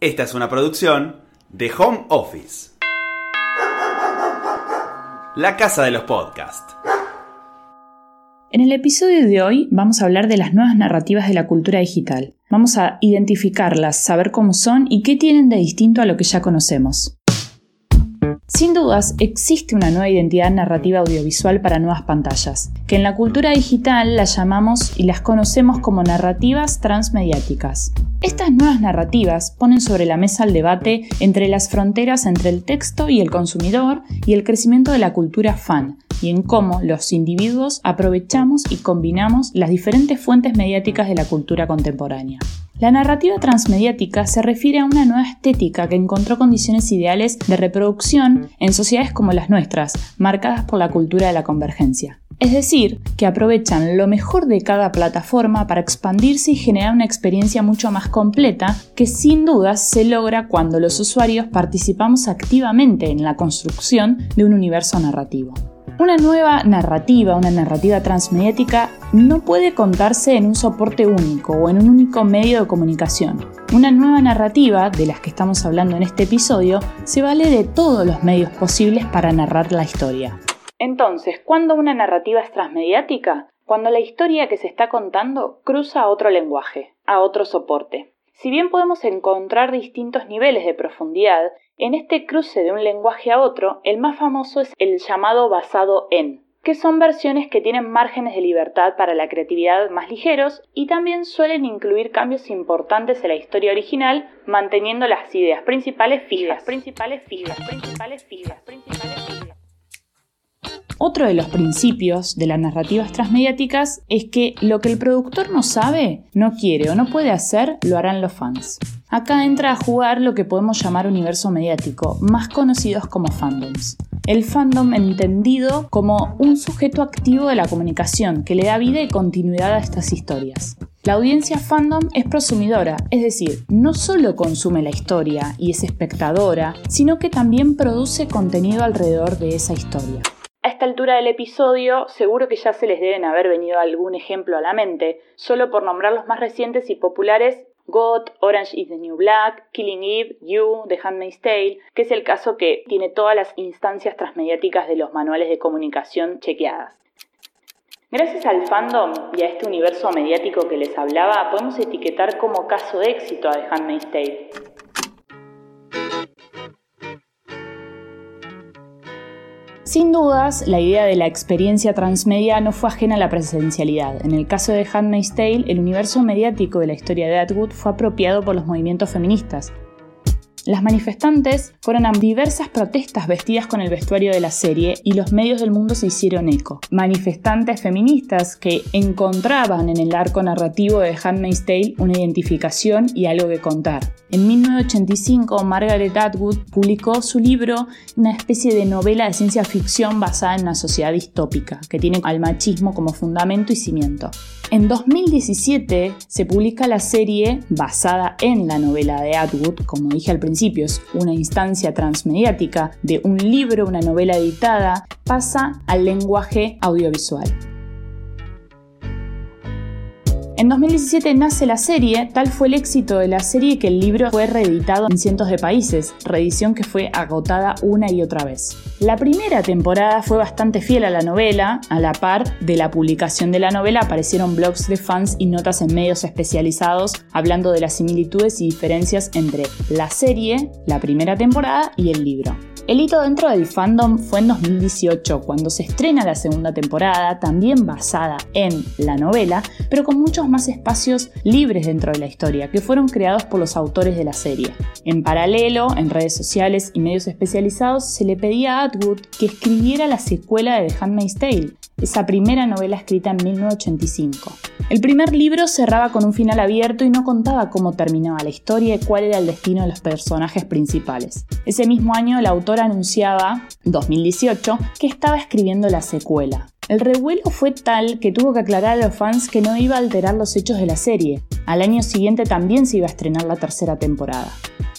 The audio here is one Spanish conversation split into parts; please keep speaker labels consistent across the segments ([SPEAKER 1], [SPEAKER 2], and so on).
[SPEAKER 1] Esta es una producción de Home Office. La casa de los podcasts.
[SPEAKER 2] En el episodio de hoy vamos a hablar de las nuevas narrativas de la cultura digital. Vamos a identificarlas, saber cómo son y qué tienen de distinto a lo que ya conocemos. Sin dudas, existe una nueva identidad narrativa audiovisual para nuevas pantallas, que en la cultura digital las llamamos y las conocemos como narrativas transmediáticas. Estas nuevas narrativas ponen sobre la mesa el debate entre las fronteras entre el texto y el consumidor y el crecimiento de la cultura fan, y en cómo los individuos aprovechamos y combinamos las diferentes fuentes mediáticas de la cultura contemporánea. La narrativa transmediática se refiere a una nueva estética que encontró condiciones ideales de reproducción en sociedades como las nuestras, marcadas por la cultura de la convergencia. Es decir, que aprovechan lo mejor de cada plataforma para expandirse y generar una experiencia mucho más completa que sin dudas se logra cuando los usuarios participamos activamente en la construcción de un universo narrativo. Una nueva narrativa, una narrativa transmediática, no puede contarse en un soporte único o en un único medio de comunicación. Una nueva narrativa, de las que estamos hablando en este episodio, se vale de todos los medios posibles para narrar la historia. Entonces, ¿cuándo una narrativa es transmediática? Cuando la historia que se está contando cruza a otro lenguaje, a otro soporte. Si bien podemos encontrar distintos niveles de profundidad, en este cruce de un lenguaje a otro, el más famoso es el llamado basado en, que son versiones que tienen márgenes de libertad para la creatividad más ligeros y también suelen incluir cambios importantes en la historia original, manteniendo las ideas principales fijas, principales fijas. Otro de los principios de las narrativas transmediáticas es que lo que el productor no sabe, no quiere o no puede hacer, lo harán los fans. Acá entra a jugar lo que podemos llamar universo mediático, más conocidos como fandoms. El fandom entendido como un sujeto activo de la comunicación que le da vida y continuidad a estas historias. La audiencia fandom es prosumidora, es decir, no solo consume la historia y es espectadora, sino que también produce contenido alrededor de esa historia. Altura del episodio, seguro que ya se les deben haber venido algún ejemplo a la mente, solo por nombrar los más recientes y populares God, Orange is the New Black, Killing Eve, You, The Handmaid's Tale, que es el caso que tiene todas las instancias transmediáticas de los manuales de comunicación chequeadas. Gracias al fandom y a este universo mediático que les hablaba, podemos etiquetar como caso de éxito a The Handmaid's Tale. Sin dudas, la idea de la experiencia transmedia no fue ajena a la presencialidad. En el caso de Handmaid's Tale, el universo mediático de la historia de Atwood fue apropiado por los movimientos feministas, las manifestantes fueron a diversas protestas vestidas con el vestuario de la serie y los medios del mundo se hicieron eco. Manifestantes feministas que encontraban en el arco narrativo de Handmaid's Tale una identificación y algo que contar. En 1985, Margaret Atwood publicó su libro, una especie de novela de ciencia ficción basada en una sociedad distópica, que tiene al machismo como fundamento y cimiento. En 2017 se publica la serie basada en la novela de Atwood, como dije al principio, es una instancia transmediática de un libro, una novela editada, pasa al lenguaje audiovisual. En 2017 nace la serie, tal fue el éxito de la serie que el libro fue reeditado en cientos de países, reedición que fue agotada una y otra vez. La primera temporada fue bastante fiel a la novela, a la par de la publicación de la novela aparecieron blogs de fans y notas en medios especializados hablando de las similitudes y diferencias entre la serie, la primera temporada y el libro. El hito dentro del fandom fue en 2018, cuando se estrena la segunda temporada, también basada en la novela, pero con muchos más espacios libres dentro de la historia, que fueron creados por los autores de la serie. En paralelo, en redes sociales y medios especializados, se le pedía a Atwood que escribiera la secuela de The Handmaid's Tale, esa primera novela escrita en 1985. El primer libro cerraba con un final abierto y no contaba cómo terminaba la historia y cuál era el destino de los personajes principales. Ese mismo año la autora anunciaba, 2018, que estaba escribiendo la secuela. El revuelo fue tal que tuvo que aclarar a los fans que no iba a alterar los hechos de la serie. Al año siguiente también se iba a estrenar la tercera temporada.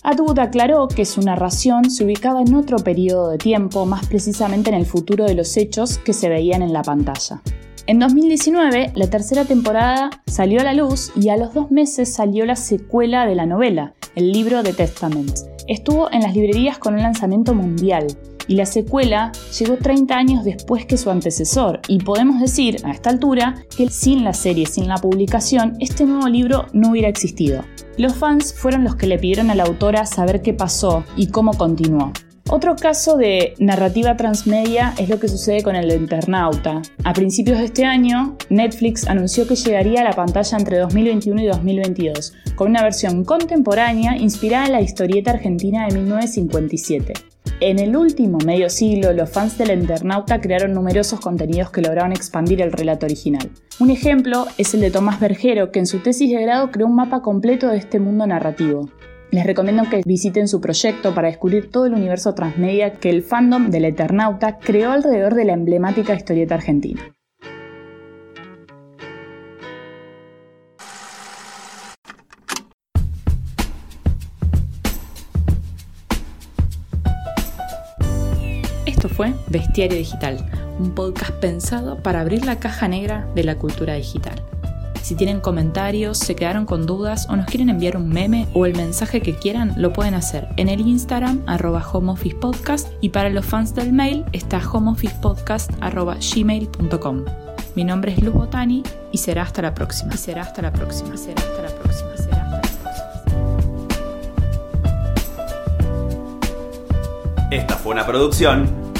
[SPEAKER 2] Atwood aclaró que su narración se ubicaba en otro periodo de tiempo, más precisamente en el futuro de los hechos que se veían en la pantalla. En 2019, la tercera temporada salió a la luz y a los dos meses salió la secuela de la novela, el libro de Testament. Estuvo en las librerías con un lanzamiento mundial y la secuela llegó 30 años después que su antecesor y podemos decir a esta altura que sin la serie, sin la publicación, este nuevo libro no hubiera existido. Los fans fueron los que le pidieron a la autora saber qué pasó y cómo continuó. Otro caso de narrativa transmedia es lo que sucede con el Internauta. A principios de este año, Netflix anunció que llegaría a la pantalla entre 2021 y 2022, con una versión contemporánea inspirada en la historieta argentina de 1957. En el último medio siglo, los fans del Internauta crearon numerosos contenidos que lograron expandir el relato original. Un ejemplo es el de Tomás Bergero, que en su tesis de grado creó un mapa completo de este mundo narrativo. Les recomiendo que visiten su proyecto para descubrir todo el universo transmedia que el fandom del Eternauta creó alrededor de la emblemática historieta argentina. Esto fue Bestiario Digital, un podcast pensado para abrir la caja negra de la cultura digital. Si tienen comentarios, se quedaron con dudas o nos quieren enviar un meme o el mensaje que quieran, lo pueden hacer en el Instagram arroba homeofficepodcast y para los fans del mail está homeofficepodcast arroba gmail.com. Mi nombre es Luz Botani y será hasta la próxima. será hasta la próxima. Será. Será hasta la próxima.
[SPEAKER 1] Esta fue una producción